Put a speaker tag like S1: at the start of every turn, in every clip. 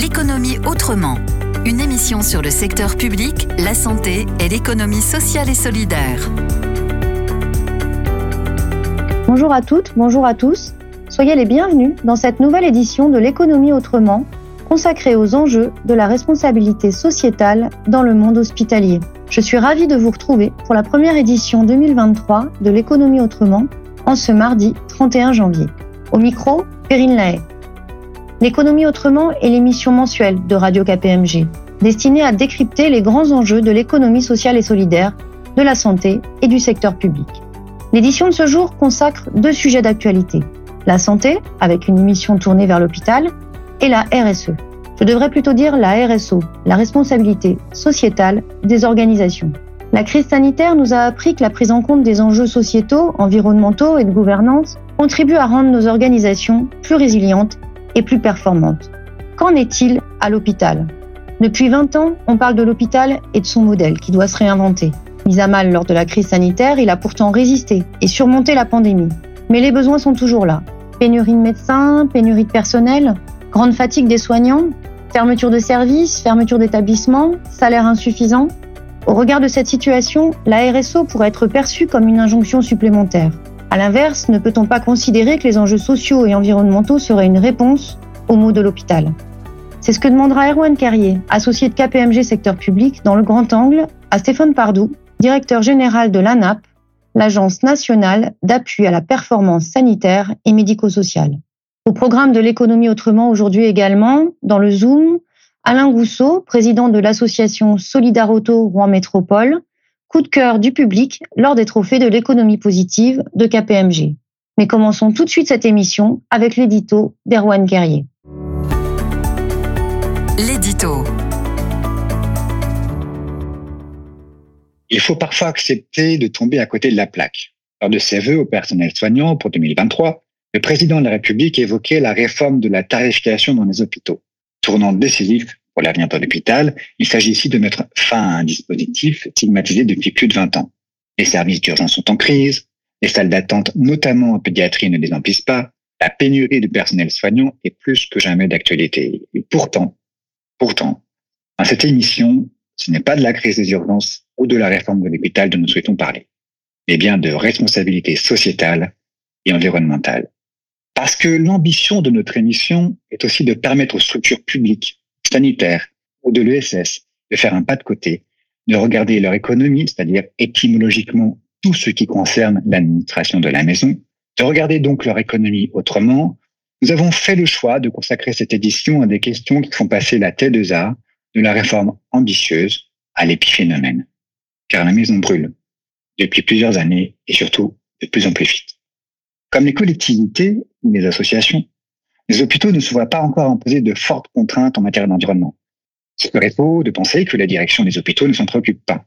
S1: L'économie autrement. Une émission sur le secteur public, la santé et l'économie sociale et solidaire.
S2: Bonjour à toutes, bonjour à tous. Soyez les bienvenus dans cette nouvelle édition de l'économie autrement, consacrée aux enjeux de la responsabilité sociétale dans le monde hospitalier. Je suis ravie de vous retrouver pour la première édition 2023 de l'économie autrement en ce mardi 31 janvier. Au micro, Perrine Lahaye. L'économie autrement est l'émission mensuelle de Radio KPMG, destinée à décrypter les grands enjeux de l'économie sociale et solidaire, de la santé et du secteur public. L'édition de ce jour consacre deux sujets d'actualité. La santé, avec une émission tournée vers l'hôpital, et la RSE. Je devrais plutôt dire la RSO, la responsabilité sociétale des organisations. La crise sanitaire nous a appris que la prise en compte des enjeux sociétaux, environnementaux et de gouvernance contribue à rendre nos organisations plus résilientes plus performante. Qu'en est-il à l'hôpital? Depuis 20 ans, on parle de l'hôpital et de son modèle qui doit se réinventer. Mis à mal lors de la crise sanitaire, il a pourtant résisté et surmonté la pandémie. Mais les besoins sont toujours là. Pénurie de médecins, pénurie de personnel, grande fatigue des soignants, fermeture de services, fermeture d'établissements, salaire insuffisant. Au regard de cette situation, la RSO pourrait être perçue comme une injonction supplémentaire. À l'inverse, ne peut-on pas considérer que les enjeux sociaux et environnementaux seraient une réponse aux maux de l'hôpital? C'est ce que demandera Erwan Carrier, associé de KPMG secteur public, dans le grand angle, à Stéphane Pardou, directeur général de l'ANAP, l'Agence nationale d'appui à la performance sanitaire et médico-sociale. Au programme de l'économie autrement aujourd'hui également, dans le Zoom, Alain Gousseau, président de l'association Solidaroto Rouen Métropole, coup de cœur du public lors des trophées de l'économie positive de KPMG. Mais commençons tout de suite cette émission avec l'édito d'Erwan Guerrier.
S1: L'édito.
S3: Il faut parfois accepter de tomber à côté de la plaque. Lors de ses vœux au personnel soignant pour 2023, le président de la République évoquait la réforme de la tarification dans les hôpitaux, tournant décisif pour l'avenir de l'hôpital, il s'agit ici de mettre fin à un dispositif stigmatisé depuis plus de 20 ans. Les services d'urgence sont en crise, les salles d'attente, notamment en pédiatrie, ne les emplissent pas, la pénurie de personnel soignant est plus que jamais d'actualité. Et pourtant, pourtant, dans cette émission, ce n'est pas de la crise des urgences ou de la réforme de l'hôpital dont nous souhaitons parler, mais bien de responsabilité sociétale et environnementale. Parce que l'ambition de notre émission est aussi de permettre aux structures publiques sanitaire ou de l'ESS de faire un pas de côté, de regarder leur économie, c'est-à-dire étymologiquement tout ce qui concerne l'administration de la maison, de regarder donc leur économie autrement, nous avons fait le choix de consacrer cette édition à des questions qui font passer la tête de A de la réforme ambitieuse à l'épiphénomène. Car la maison brûle depuis plusieurs années et surtout de plus en plus vite. Comme les collectivités ou les associations, les hôpitaux ne se voient pas encore imposer de fortes contraintes en matière d'environnement. Ce serait faux de penser que la direction des hôpitaux ne s'en préoccupe pas.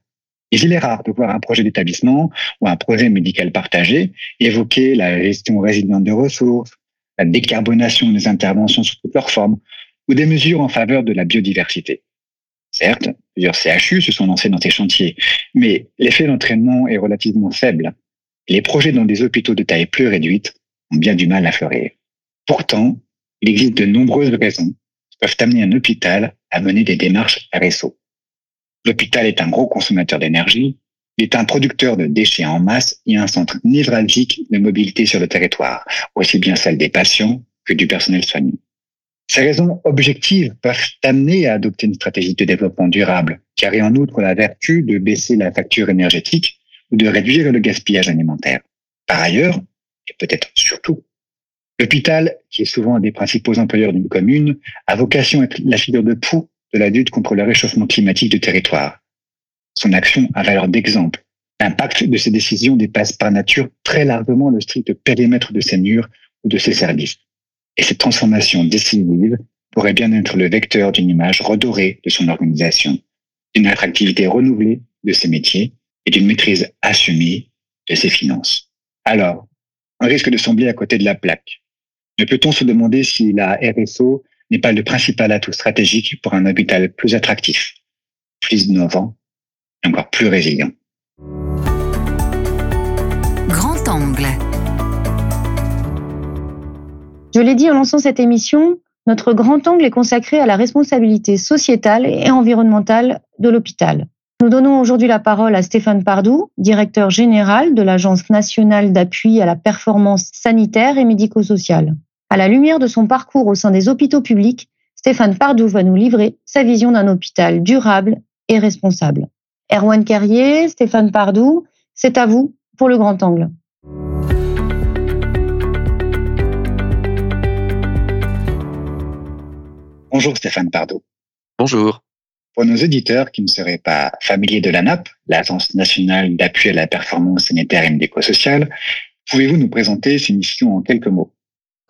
S3: Et il est rare de voir un projet d'établissement ou un projet médical partagé évoquer la gestion résiliente de ressources, la décarbonation des interventions sous toutes leurs formes ou des mesures en faveur de la biodiversité. Certes, plusieurs CHU se sont lancés dans ces chantiers, mais l'effet d'entraînement est relativement faible. Les projets dans des hôpitaux de taille plus réduite ont bien du mal à fleurir. Pourtant, il existe de nombreuses raisons qui peuvent amener un hôpital à mener des démarches RSO. L'hôpital est un gros consommateur d'énergie, il est un producteur de déchets en masse et un centre névralgique de mobilité sur le territoire, aussi bien celle des patients que du personnel soignant. Ces raisons objectives peuvent amener à adopter une stratégie de développement durable, qui aurait en outre la vertu de baisser la facture énergétique ou de réduire le gaspillage alimentaire. Par ailleurs, et peut-être surtout, L'hôpital, qui est souvent un des principaux employeurs d'une commune, a vocation à être la figure de proue de la lutte contre le réchauffement climatique du territoire. Son action a valeur d'exemple. L'impact de ses décisions dépasse par nature très largement le strict périmètre de ses murs ou de ses services. Et cette transformation décisive pourrait bien être le vecteur d'une image redorée de son organisation, d'une attractivité renouvelée de ses métiers et d'une maîtrise assumée de ses finances. Alors, on risque de sembler à côté de la plaque. Mais peut-on se demander si la RSO n'est pas le principal atout stratégique pour un hôpital plus attractif, plus innovant et encore plus résilient?
S1: Grand angle.
S2: Je l'ai dit en lançant cette émission, notre grand angle est consacré à la responsabilité sociétale et environnementale de l'hôpital. Nous donnons aujourd'hui la parole à Stéphane Pardou, directeur général de l'Agence nationale d'appui à la performance sanitaire et médico-sociale. À la lumière de son parcours au sein des hôpitaux publics, Stéphane Pardou va nous livrer sa vision d'un hôpital durable et responsable. Erwan Carrier, Stéphane Pardou, c'est à vous pour le grand angle.
S3: Bonjour Stéphane Pardot.
S4: Bonjour.
S3: Pour nos auditeurs qui ne seraient pas familiers de l'ANAP, l'Agence nationale d'appui à la performance sanitaire et médico-sociale, pouvez-vous nous présenter ces missions en quelques mots?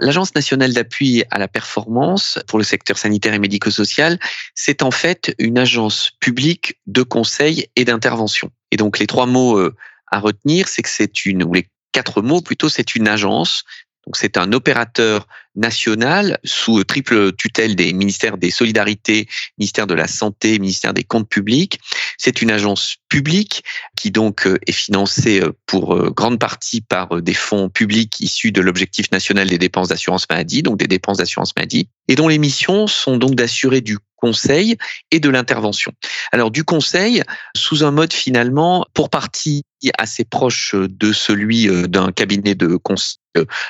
S4: L'Agence nationale d'appui à la performance pour le secteur sanitaire et médico-social, c'est en fait une agence publique de conseil et d'intervention. Et donc les trois mots euh, à retenir, c'est que c'est une, ou les quatre mots plutôt, c'est une agence donc c'est un opérateur national sous triple tutelle des ministères des Solidarités, ministère de la Santé, ministère des Comptes publics. C'est une agence publique qui donc euh, est financée euh, pour euh, grande partie par des fonds publics issus de l'objectif national des dépenses d'assurance maladie, donc des dépenses d'assurance maladie, et dont les missions sont donc d'assurer du conseil et de l'intervention. Alors du conseil sous un mode finalement pour partie assez proche de celui d'un cabinet de conseil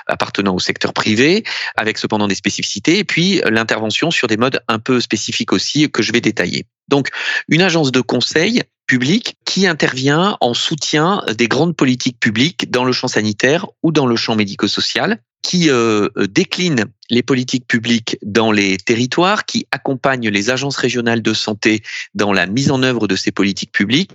S4: appartenant au secteur privé, avec cependant des spécificités, et puis l'intervention sur des modes un peu spécifiques aussi que je vais détailler. Donc une agence de conseil public qui intervient en soutien des grandes politiques publiques dans le champ sanitaire ou dans le champ médico-social, qui euh, décline les politiques publiques dans les territoires, qui accompagne les agences régionales de santé dans la mise en œuvre de ces politiques publiques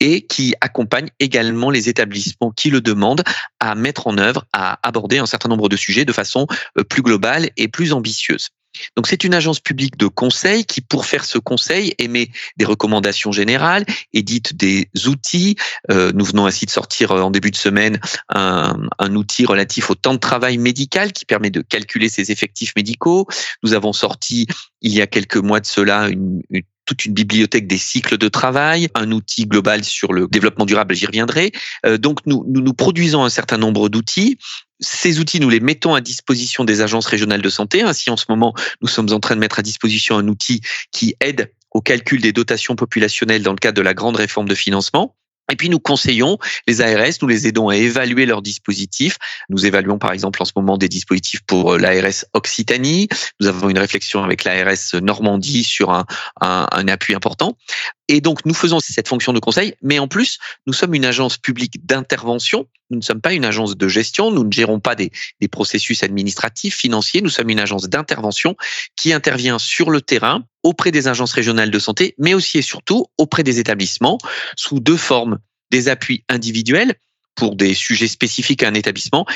S4: et qui accompagne également les établissements qui le demandent à mettre en œuvre, à aborder un certain nombre de sujets de façon euh, plus globale et plus ambitieuse. Donc c'est une agence publique de conseil qui, pour faire ce conseil, émet des recommandations générales, édite des outils. Euh, nous venons ainsi de sortir euh, en début de semaine un, un, outil relatif au temps de travail médical qui permet de calculer ses effectifs médicaux. Nous avons sorti il y a quelques mois de cela une, une toute une bibliothèque des cycles de travail, un outil global sur le développement durable, j'y reviendrai. Euh, donc nous, nous, nous produisons un certain nombre d'outils. Ces outils, nous les mettons à disposition des agences régionales de santé. Ainsi, en ce moment, nous sommes en train de mettre à disposition un outil qui aide au calcul des dotations populationnelles dans le cadre de la grande réforme de financement. Et puis nous conseillons les ARS, nous les aidons à évaluer leurs dispositifs. Nous évaluons par exemple en ce moment des dispositifs pour euh, l'ARS Occitanie. Nous avons une réflexion avec l'ARS Normandie sur un, un, un, appui important. Et donc nous faisons cette fonction de conseil, mais en plus nous sommes une agence publique d'intervention. Nous ne sommes pas une agence de gestion. Nous ne gérons pas des, des processus administratifs, financiers. Nous sommes une agence d'intervention qui intervient sur le terrain auprès des agences régionales de santé, mais aussi et surtout auprès des établissements sous deux formes. Des appuis individuels pour des sujets spécifiques à un établissement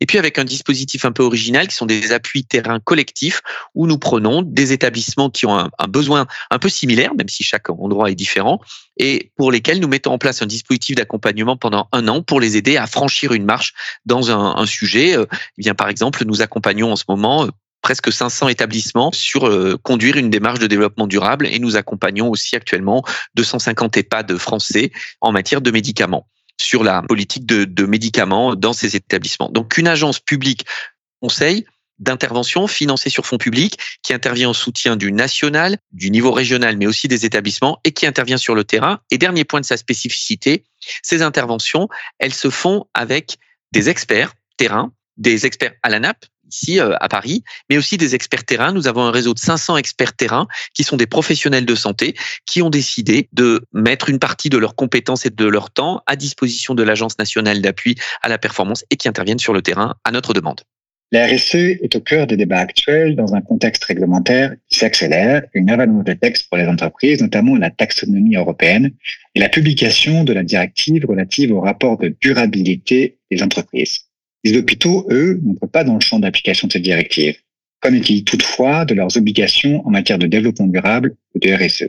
S4: et puis avec un dispositif un peu original qui sont des appuis terrain collectifs où nous prenons des établissements qui ont un, besoin un peu similaire, même si chaque endroit est différent, et pour lesquels nous mettons en place un dispositif d'accompagnement pendant un an pour les aider à franchir une marche dans un, sujet. Euh, eh bien, par exemple, nous accompagnons en ce moment euh, presque 500 établissements sur euh, conduire une démarche de développement durable et nous accompagnons aussi actuellement 250 EHPAD français en matière de médicaments sur la politique de, médicaments dans ces établissements. Donc une agence publique conseil d'intervention financée sur fonds publics qui intervient en soutien du national, du niveau régional, mais aussi des établissements et qui intervient sur le terrain. Et dernier point de sa spécificité, ces interventions, elles se font avec des experts terrain, des experts à la nappe, ici euh, à Paris, mais aussi des experts terrain. Nous avons un réseau de 500 experts terrain qui sont des professionnels de santé qui ont décidé de mettre une partie de leurs compétences et de leur temps à disposition de l'Agence nationale d'appui à la performance et qui interviennent sur le terrain à notre demande.
S3: La RSE est au cœur des débats actuels dans un contexte réglementaire qui s'accélère, une avalanche de textes pour les entreprises, notamment la taxonomie européenne et la publication de la directive relative au rapport de durabilité des entreprises. Les hôpitaux, eux, n'entrent pas dans le champ d'application de cette directive. Qu'en est-il toutefois de leurs obligations en matière de développement durable ou de RSE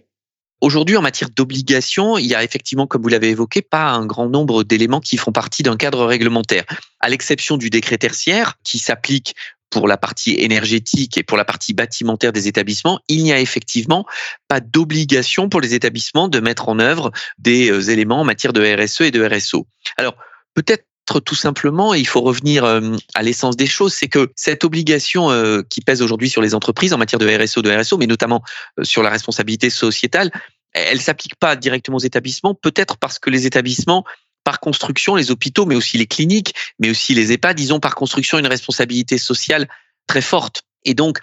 S4: Aujourd'hui, en matière d'obligations, il y a effectivement, comme vous l'avez évoqué, pas un grand nombre d'éléments qui font partie d'un cadre réglementaire, à l'exception du décret tertiaire qui s'applique pour la partie énergétique et pour la partie bâtimentaire des établissements, il n'y a effectivement pas d'obligation pour les établissements de mettre en œuvre des euh, éléments en matière de RSE et de RSO. Alors, peut-être tout simplement, et il faut revenir à l'essence des choses, c'est que cette obligation qui pèse aujourd'hui sur les entreprises en matière de RSO, de RSO, mais notamment sur la responsabilité sociétale, elle s'applique pas directement aux établissements, peut-être parce que les établissements par construction, les hôpitaux, mais aussi les cliniques, mais aussi les EHPAD, ils ont par construction une responsabilité sociale très forte. Et donc,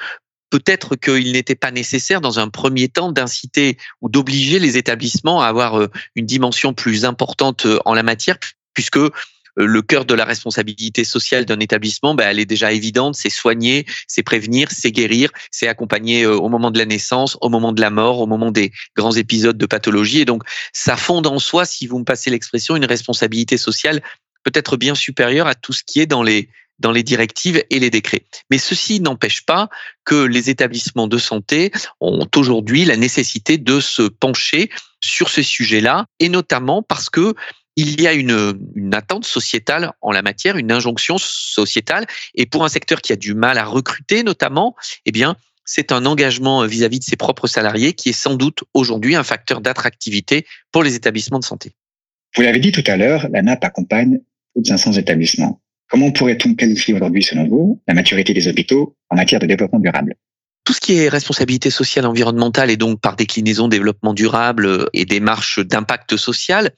S4: peut-être qu'il n'était pas nécessaire dans un premier temps d'inciter ou d'obliger les établissements à avoir euh, une dimension plus importante euh, en la matière, puisque euh, le cœur de la responsabilité sociale d'un établissement, ben, elle est déjà évidente, c'est soigner, c'est prévenir, c'est guérir, c'est accompagner euh, au moment de la naissance, au moment de la mort, au moment des grands épisodes de pathologie. Et donc, ça fonde en soi, si vous me passez l'expression, une responsabilité sociale peut-être bien supérieure à tout ce qui est dans les dans les directives et les décrets. Mais ceci n'empêche pas que les établissements de santé ont aujourd'hui la nécessité de se pencher sur ce sujet-là, et notamment parce que il y a une, une, attente sociétale en la matière, une injonction sociétale. Et pour un secteur qui a du mal à recruter, notamment, eh bien, c'est un engagement vis-à-vis de ses propres salariés qui est sans doute aujourd'hui un facteur d'attractivité pour les établissements de santé.
S3: Vous l'avez dit tout à l'heure, la NAP accompagne plus de 500 établissements. Comment pourrait-on qualifier aujourd'hui, selon vous, la maturité des hôpitaux en matière de développement durable?
S4: Tout ce qui est responsabilité sociale environnementale et donc par déclinaison développement durable et démarche d'impact social,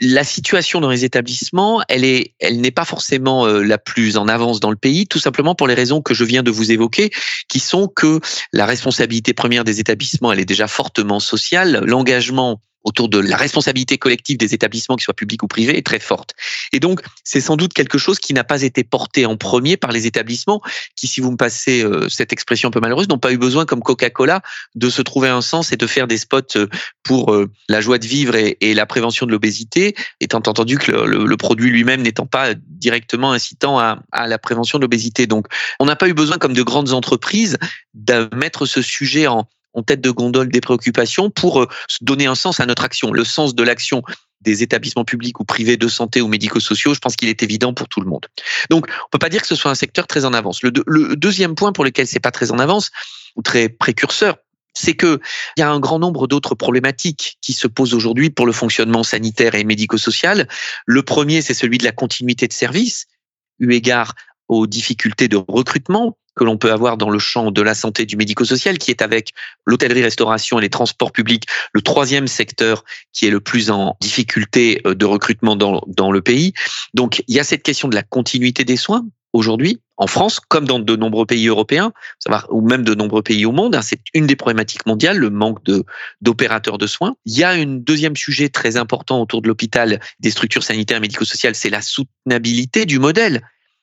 S4: la situation dans les établissements, elle est, elle n'est pas forcément euh, la plus en avance dans le pays, tout simplement pour les raisons que je viens de vous évoquer, qui sont que la responsabilité première des établissements, elle est déjà fortement sociale, l'engagement autour de la responsabilité collective des établissements, qu'ils soient publics ou privés, est très forte. Et donc, c'est sans doute quelque chose qui n'a pas été porté en premier par les établissements, qui, si vous me passez euh, cette expression un peu malheureuse, n'ont pas eu besoin, comme Coca-Cola, de se trouver un sens et de faire des spots euh, pour euh, la joie de vivre et, la prévention de l'obésité, étant entendu que le, produit lui-même n'étant pas directement incitant à, à la prévention de l'obésité. Donc, on n'a pas eu besoin, comme de grandes entreprises, de mettre ce sujet en, en tête de gondole des préoccupations pour euh, donner un sens à notre action. Le sens de l'action des établissements publics ou privés de santé ou médico-sociaux, je pense qu'il est évident pour tout le monde. Donc, on peut pas dire que ce soit un secteur très en avance. Le, deuxième point pour lequel c'est pas très en avance ou très précurseur, c'est que il y a un grand nombre d'autres problématiques qui se posent aujourd'hui pour le fonctionnement sanitaire et médico-social. Le premier, c'est celui de la continuité de service, eu égard aux difficultés de recrutement que l'on peut avoir dans le champ de la santé du médico-social, qui est avec l'hôtellerie-restauration et les transports publics le troisième secteur qui est le plus en difficulté euh, de recrutement dans, le pays. Donc il y a cette question de la continuité des soins aujourd'hui en France, comme dans de nombreux pays européens, ou même de nombreux pays au monde. Hein, c'est une des problématiques mondiales, le manque de d'opérateurs de soins. Il y a un deuxième sujet très important autour de l'hôpital, des structures sanitaires et médico-sociales, c'est la soutenabilité du modèle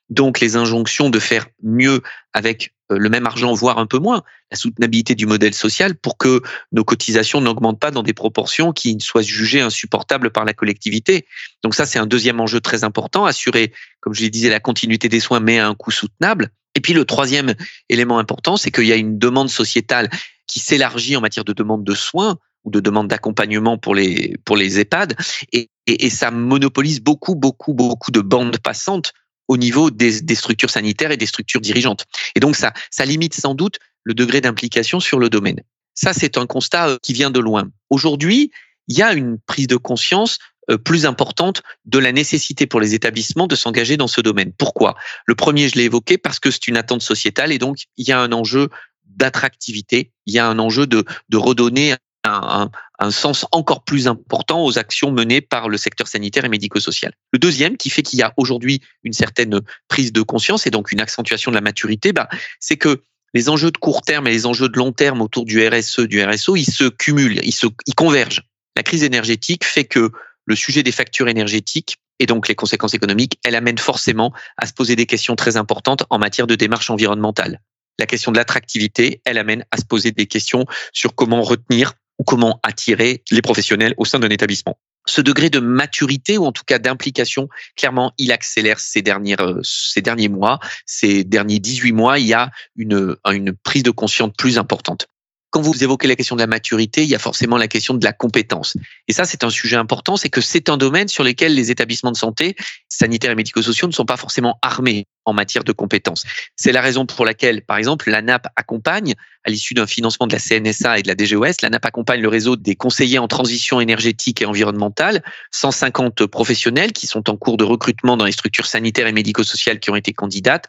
S4: donc les injonctions de faire mieux avec euh, le même argent, voire un peu moins, la soutenabilité du modèle social pour que nos cotisations n'augmentent pas dans des proportions qui soient jugées insupportables par la collectivité. Donc ça, c'est un deuxième enjeu très important, assurer, comme je l'ai disais, la continuité des soins, mais à un coût soutenable. Et puis le troisième élément important, c'est qu'il y a une demande sociétale qui s'élargit en matière de demande de soins ou de demande d'accompagnement pour les pour les EHPAD et, et ça monopolise beaucoup beaucoup beaucoup de bandes passantes au niveau des, structures sanitaires et des structures dirigeantes. Et donc ça, ça limite sans doute le degré d'implication sur le domaine. Ça, c'est un constat euh, qui vient de loin. Aujourd'hui, il y a une prise de conscience euh, plus importante de la nécessité pour les établissements de s'engager dans ce domaine. Pourquoi? Le premier, je l'ai évoqué, parce que c'est une attente sociétale et donc il y a un enjeu d'attractivité, il y a un enjeu de, de redonner un, sens encore plus important aux actions menées par le secteur sanitaire et médico-social. Le deuxième, qui fait qu'il y a aujourd'hui une certaine prise de conscience et donc une accentuation de la maturité, bah, c'est que les enjeux de court terme et les enjeux de long terme autour du RSE, du RSO, ils se cumulent, ils convergent. La crise énergétique fait que le sujet des factures énergétiques et donc les conséquences économiques, elle amène forcément à se poser des questions très importantes en matière de démarche environnementale. La question de l'attractivité, elle amène à se poser des questions sur comment retenir ou comment attirer les professionnels au sein d'un établissement. Ce degré de maturité ou en tout cas d'implication, clairement, il accélère ces dernières, euh, ces derniers mois, ces derniers 18 mois, il y a une, une prise de conscience plus importante. Quand vous évoquez la question de la maturité, il y a forcément la question de la compétence. Et ça, c'est un sujet important, c'est que c'est un domaine sur lequel les établissements de santé, sanitaires et médico-sociaux, ne sont pas forcément armés en matière de compétences. C'est la raison pour laquelle, par exemple, la NAP accompagne, à l'issue d'un financement de la CNSA et de la DGOS, la NAP accompagne le réseau des conseillers en transition énergétique et environnementale, 150 professionnels qui sont en cours de recrutement dans les structures sanitaires et médico-sociales qui ont été candidates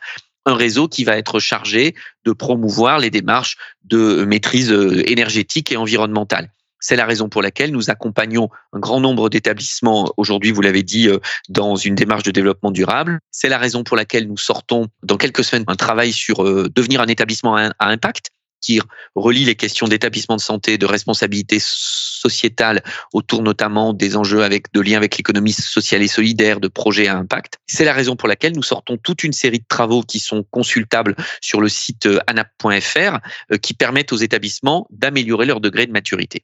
S4: un réseau qui va être chargé de promouvoir les démarches de maîtrise euh, énergétique et environnementale. C'est la raison pour laquelle nous accompagnons un grand nombre d'établissements, aujourd'hui, vous l'avez dit, euh, dans une démarche de développement durable. C'est la raison pour laquelle nous sortons dans quelques semaines un travail sur euh, devenir un établissement à impact qui relie les questions d'établissement de santé, de responsabilité sociétale autour notamment des enjeux avec de liens avec l'économie sociale et solidaire, de projets à impact. C'est la raison pour laquelle nous sortons toute une série de travaux qui sont consultables sur le site euh, anap.fr euh, qui permettent aux établissements d'améliorer leur degré de maturité.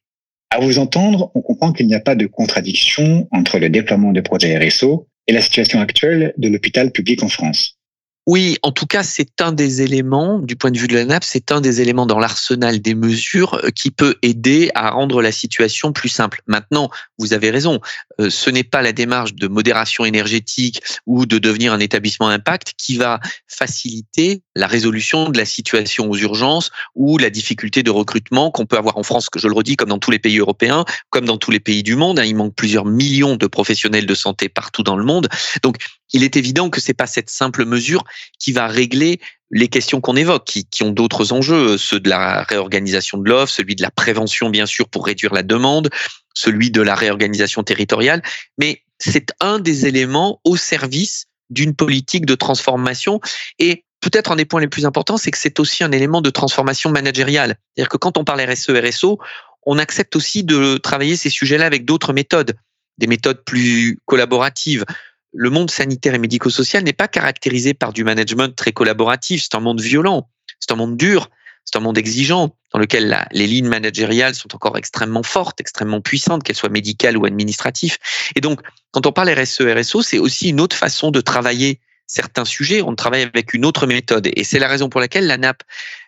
S3: À vous entendre, on comprend qu'il n'y a pas de contradiction entre le déploiement de projets RSO et la situation actuelle de l'hôpital public en France.
S4: Oui, en tout cas, c'est un des éléments, du point de vue de la NAP, c'est un des éléments dans l'arsenal des mesures euh, qui peut aider à rendre la situation plus simple. Maintenant, vous avez raison, euh, ce n'est pas la démarche de modération énergétique ou de devenir un établissement impact qui va faciliter la résolution de la situation aux urgences ou la difficulté de recrutement qu'on peut avoir en France, que je le redis, comme dans tous les pays européens, comme dans tous les pays du monde. Hein. Il manque plusieurs millions de professionnels de santé partout dans le monde. Donc, il est évident que c'est pas cette simple mesure qui va régler les questions qu'on évoque, qui, qui ont d'autres enjeux, ceux de la réorganisation de l'offre, celui de la prévention bien sûr pour réduire la demande, celui de la réorganisation territoriale, mais c'est un des éléments au service d'une politique de transformation. Et peut-être un des points les plus importants, c'est que c'est aussi un élément de transformation managériale. C'est-à-dire que quand on parle RSE, RSO, on accepte aussi de travailler ces sujets-là avec d'autres méthodes, des méthodes plus collaboratives, le monde sanitaire et médico-social n'est pas caractérisé par du management très collaboratif. C'est un monde violent, c'est un monde dur, c'est un monde exigeant dans lequel les lignes managériales sont encore extrêmement fortes, extrêmement puissantes, qu'elles soient médicales ou administratives. Et donc, quand on parle RSE, RSO, c'est aussi une autre façon de travailler certains sujets. On travaille avec une autre méthode. Et c'est la raison pour laquelle la NAP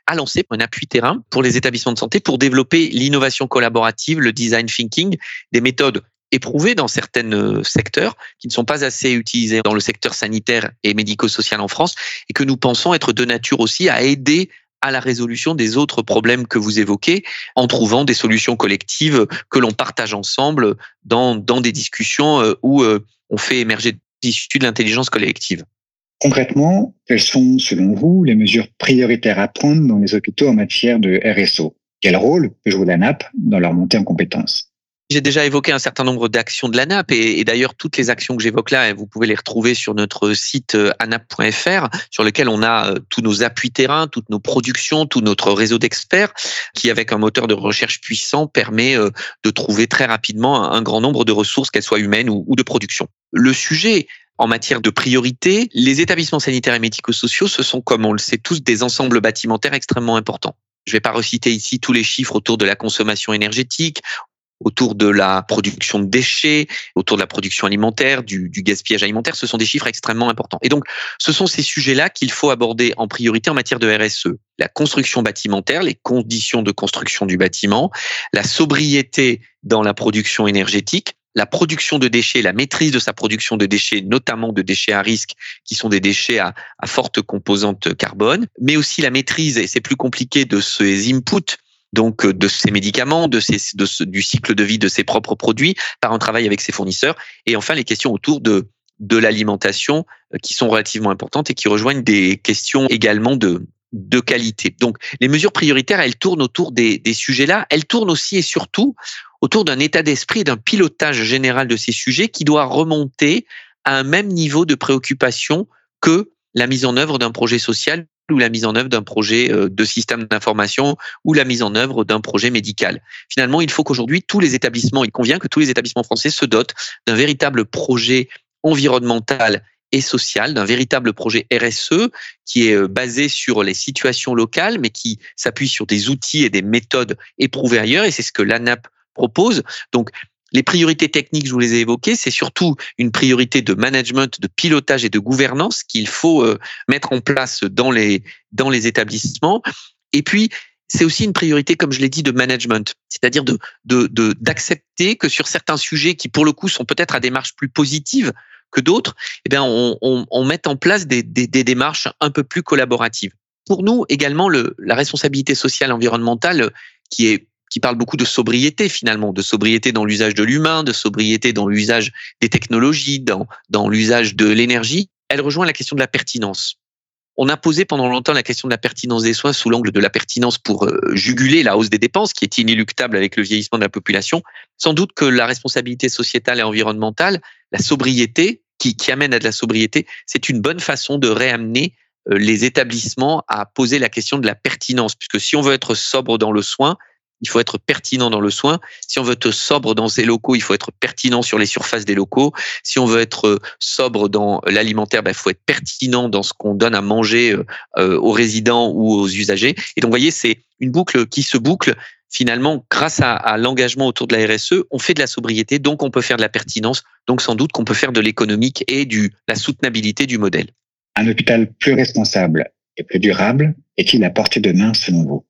S4: a lancé un appui terrain pour les établissements de santé pour développer l'innovation collaborative, le design thinking, des méthodes éprouvés dans certains euh, secteurs qui ne sont pas assez utilisés dans le secteur sanitaire et médico-social en France et que nous pensons être de nature aussi à aider à la résolution des autres problèmes que vous évoquez en trouvant des solutions collectives que l'on partage ensemble dans, dans des discussions euh, où euh, on fait émerger issues de l'intelligence collective.
S3: Concrètement, quelles sont, selon vous, les mesures prioritaires à prendre dans les hôpitaux en matière de RSO Quel rôle peut jouer la NAP dans leur montée en compétences?
S4: J'ai déjà évoqué un certain nombre d'actions de l'ANAP et, et d'ailleurs toutes les actions que j'évoque là, vous pouvez les retrouver sur notre site euh, anap.fr sur lequel on a euh, tous nos appuis terrain, toutes nos productions, tout notre réseau d'experts qui avec un moteur de recherche puissant permet euh, de trouver très rapidement un grand nombre de ressources, qu'elles soient humaines ou, de production. Le sujet en matière de priorité, les établissements sanitaires et médico-sociaux, ce sont, comme on le sait tous, des ensembles bâtimentaires extrêmement importants. Je ne vais pas reciter ici tous les chiffres autour de la consommation énergétique, autour de la production de déchets, autour de la production alimentaire, du, gaspillage alimentaire, ce sont des chiffres extrêmement importants. Et donc, ce sont ces sujets-là qu'il faut aborder en priorité en matière de RSE. La construction bâtimentaire, les conditions de construction du bâtiment, la sobriété dans la production énergétique, la production de déchets, la maîtrise de sa production de déchets, notamment de déchets à risque, qui sont des déchets à, à forte composante carbone, mais aussi la maîtrise, et c'est plus compliqué, de ces inputs donc euh, de ses médicaments, de, de du cycle de vie de ses propres produits, par un travail avec ses fournisseurs, et enfin les questions autour de de l'alimentation euh, qui sont relativement importantes et qui rejoignent des questions également de de qualité. Donc les mesures prioritaires, elles tournent autour des, des sujets-là, elles tournent aussi et surtout autour d'un état d'esprit et d'un pilotage général de ces sujets qui doit remonter à un même niveau de préoccupation que la mise en œuvre d'un projet social ou la mise en œuvre d'un projet euh, de système d'information ou la mise en œuvre d'un projet médical. Finalement, il faut qu'aujourd'hui, tous les établissements, il convient que tous les établissements français se dotent d'un véritable projet environnemental et social, d'un véritable projet RSE qui est euh, basé sur les situations locales, mais qui s'appuie sur des outils et des méthodes éprouvées ailleurs. Et c'est ce que l'ANAP propose. Donc, les priorités techniques, je vous les ai évoquées, c'est surtout une priorité de management, de pilotage et de gouvernance qu'il faut euh, mettre en place dans les, dans les établissements. Et puis, c'est aussi une priorité, comme je l'ai dit, de management, c'est-à-dire de d'accepter que sur certains sujets qui, pour le coup, sont peut-être à des marches plus positives que d'autres, eh bien, on, on, on met en place des, des, des, démarches un peu plus collaboratives. Pour nous, également, le, la responsabilité sociale environnementale, qui est qui parle beaucoup de sobriété finalement, de sobriété dans l'usage de l'humain, de sobriété dans l'usage des technologies, dans, dans l'usage de l'énergie, elle rejoint la question de la pertinence. On a posé pendant longtemps la question de la pertinence des soins sous l'angle de la pertinence pour euh, juguler la hausse des dépenses, qui est inéluctable avec le vieillissement de la population. Sans doute que la responsabilité sociétale et environnementale, la sobriété, qui, qui amène à de la sobriété, c'est une bonne façon de réamener euh, les établissements à poser la question de la pertinence, puisque si on veut être sobre dans le soin, il faut être pertinent dans le soin. Si on veut être sobre dans ses locaux, il faut être pertinent sur les surfaces des locaux. Si on veut être euh, sobre dans l'alimentaire, ben, il faut être pertinent dans ce qu'on donne à manger euh, euh, aux résidents ou aux usagers. Et donc, vous voyez, c'est une boucle qui se boucle. Finalement, grâce à, à l'engagement autour de la RSE, on fait de la sobriété, donc on peut faire de la pertinence, donc sans doute qu'on peut faire de l'économique et du la soutenabilité du modèle.
S3: Un hôpital plus responsable et plus durable est-il à portée de main selon vous?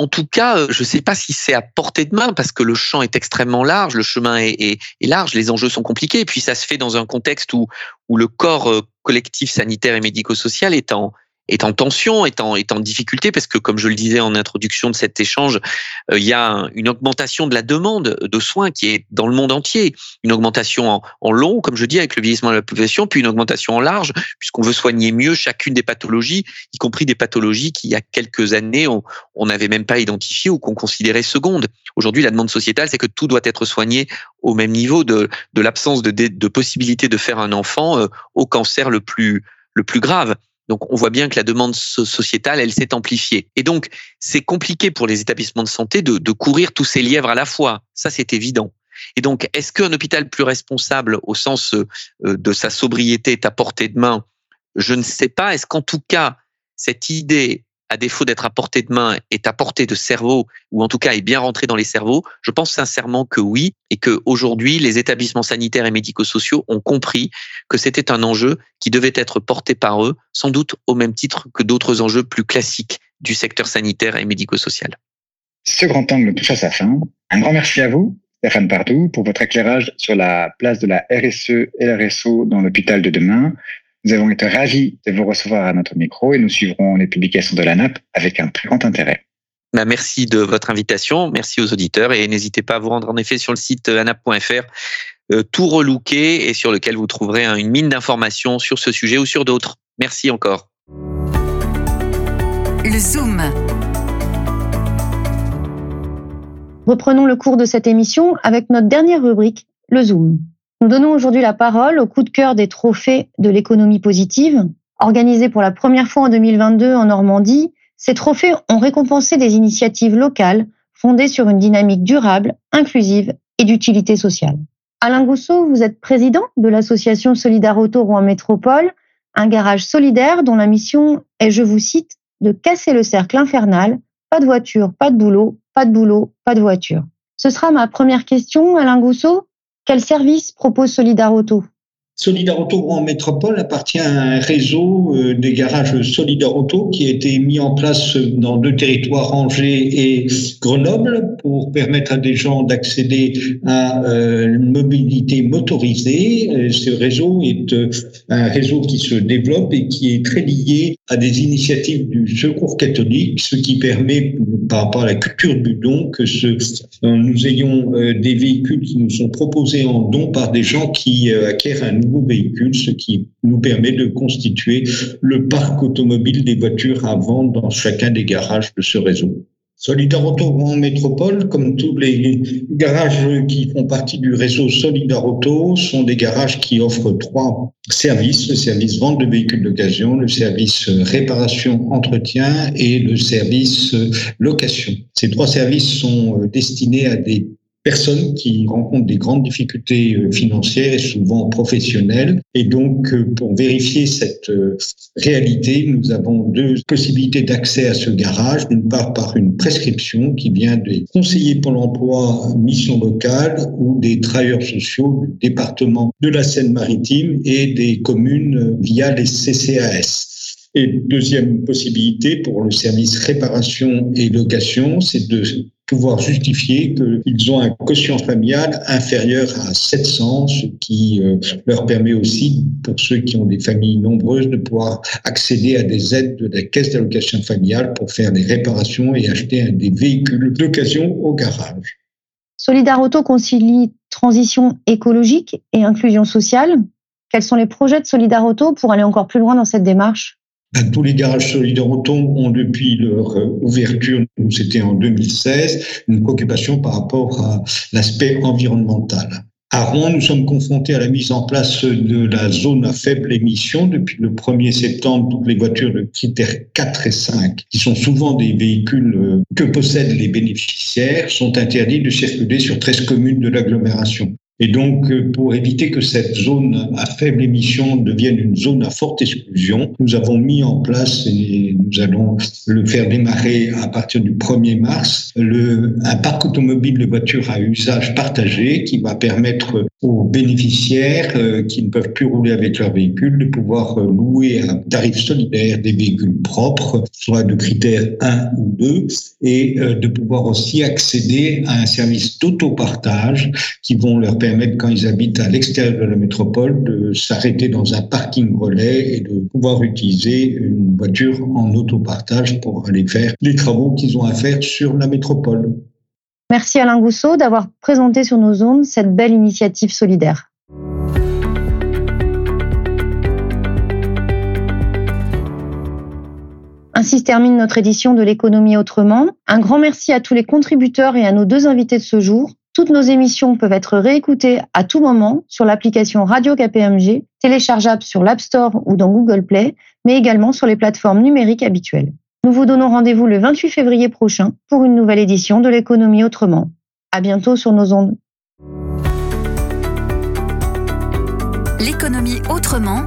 S4: En tout cas, euh, je ne sais pas si c'est à portée de main parce que le champ est extrêmement large, le chemin est, large, les enjeux sont compliqués. Et puis ça se fait dans un contexte où, le corps euh, collectif sanitaire et médico-social est en, est en tension, est en, est en difficulté, parce que comme je le disais en introduction de cet échange, euh, il y a une augmentation de la demande de soins qui est dans le monde entier, une augmentation en, en, long, comme je dis, avec le vieillissement de la population, puis une augmentation en large, puisqu'on veut soigner mieux chacune des pathologies, y compris des pathologies qui, il y a quelques années, on n'avait même pas identifiées ou qu'on considérait secondes. Aujourd'hui, la demande sociétale, c'est que tout doit être soigné au même niveau de, de l'absence de, de, possibilité de faire un enfant euh, au cancer le plus le plus grave. Donc on voit bien que la demande sociétale, elle s'est amplifiée. Et donc c'est compliqué pour les établissements de santé de, courir tous ces lièvres à la fois. Ça, c'est évident. Et donc, est-ce qu'un hôpital plus responsable au sens euh, de sa sobriété est à portée de main? Je ne sais pas. Est-ce qu'en tout cas, cette idée à défaut d'être à portée de main, est à portée de cerveau, ou en tout cas est bien rentré dans les cerveaux Je pense sincèrement que oui, et que aujourd'hui, les établissements sanitaires et médico-sociaux ont compris que c'était un enjeu qui devait être porté par eux, sans doute au même titre que d'autres enjeux plus classiques du secteur sanitaire et médico-social.
S3: Ce grand angle touche à sa fin. Un grand merci à vous, Stéphane Pardou, pour votre éclairage sur la place de la RSE et la RSO dans l'hôpital de demain. Nous avons été ravis de vous recevoir à notre micro et nous suivrons les publications de l'ANAP avec un très grand intérêt.
S4: Bah, merci de votre invitation, merci aux auditeurs et n'hésitez pas à vous rendre en effet sur le site anap.fr euh, tout relooké et sur lequel vous trouverez une mine d'informations sur ce sujet ou sur d'autres. Merci encore.
S1: Le Zoom.
S2: Reprenons le cours de cette émission avec notre dernière rubrique, le Zoom. Nous donnons aujourd'hui la parole au coup de cœur des trophées de l'économie positive. Organisés pour la première fois en 2022 en Normandie, ces trophées ont récompensé des initiatives locales fondées sur une dynamique durable, inclusive et d'utilité sociale. Alain Gousseau, vous êtes président de l'association Solidar Auto Rouen Métropole, un garage solidaire dont la mission est, je vous cite, de casser le cercle infernal, pas de voiture, pas de boulot, pas de boulot, pas de voiture. Ce sera ma première question, Alain Gousseau. Quel service propose Solidarauto
S5: Solidarauto en Métropole appartient à un réseau euh, des garages Solidarauto qui a été mis en place dans deux territoires, Angers et Grenoble, pour permettre à des gens d'accéder à euh, une mobilité motorisée. Euh, ce réseau est un réseau qui se développe et qui est très lié à des initiatives du Secours catholique, ce qui permet, par rapport à la culture du don, que nous ayons des véhicules qui nous sont proposés en don par des gens qui acquièrent un véhicules, ce qui nous permet de constituer le parc automobile des voitures à vendre dans chacun des garages de ce réseau. Solidar Auto en métropole, comme tous les garages qui font partie du réseau Solidar Auto, sont des garages qui offrent trois services, le service vente de véhicules d'occasion, le service réparation, entretien et le service location. Ces trois services sont destinés à des personnes qui rencontrent des grandes difficultés euh, financières et souvent professionnelles. Et donc, euh, pour vérifier cette euh, réalité, nous avons deux possibilités d'accès à ce garage. D'une part, par une prescription qui vient des conseillers pour l'emploi mission locale ou des travailleurs sociaux du département de la Seine-Maritime et des communes via les CCAS. Et deuxième possibilité pour le service réparation et location, c'est de pouvoir justifier qu'ils ont un quotient familial inférieur à 700, ce qui euh, leur permet aussi, pour ceux qui ont des familles nombreuses, de pouvoir accéder à des aides de la caisse d'allocation familiale pour faire des réparations et acheter des véhicules d'occasion au garage.
S2: Solidar Auto concilie transition écologique et inclusion sociale. Quels sont les projets de Solidar Auto pour aller encore plus loin dans cette démarche?
S5: Ben, tous les garages solidaires ont depuis leur euh, ouverture, c'était en 2016, une préoccupation par rapport à l'aspect environnemental. À Rouen, nous sommes confrontés à la mise en place de la zone à faible émission. Depuis le 1er septembre, toutes les voitures de critères 4 et 5, qui sont souvent des véhicules euh, que possèdent les bénéficiaires, sont interdits de circuler sur 13 communes de l'agglomération. Et donc, euh, pour éviter que cette zone à faible émission devienne une zone à forte exclusion, nous avons mis en place, et nous allons le faire démarrer à partir du 1er mars, un parc automobile de voitures à usage partagé qui va permettre aux bénéficiaires euh, qui ne peuvent plus rouler avec leur véhicule de pouvoir euh, louer à tarif solidaire des véhicules propres, soit de critères 1 ou 2, et de pouvoir aussi accéder à un service d'autopartage qui vont leur permettre quand ils habitent à l'extérieur de la métropole, de s'arrêter dans un parking relais et de pouvoir utiliser une voiture en autopartage pour aller faire les travaux qu'ils ont à faire sur la métropole.
S2: Merci Alain Gousseau d'avoir présenté sur nos ondes cette belle initiative solidaire. Ainsi se termine notre édition de l'économie autrement. Un grand merci à tous les contributeurs et à nos deux invités de ce jour. Toutes nos émissions peuvent être réécoutées à tout moment sur l'application Radio KPMG, téléchargeable sur l'App Store ou dans Google Play, mais également sur les plateformes numériques habituelles. Nous vous donnons rendez-vous le 28 février prochain pour une nouvelle édition de l'économie autrement. À bientôt sur nos ondes.
S1: L'économie autrement,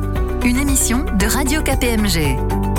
S1: une émission de Radio KPMG.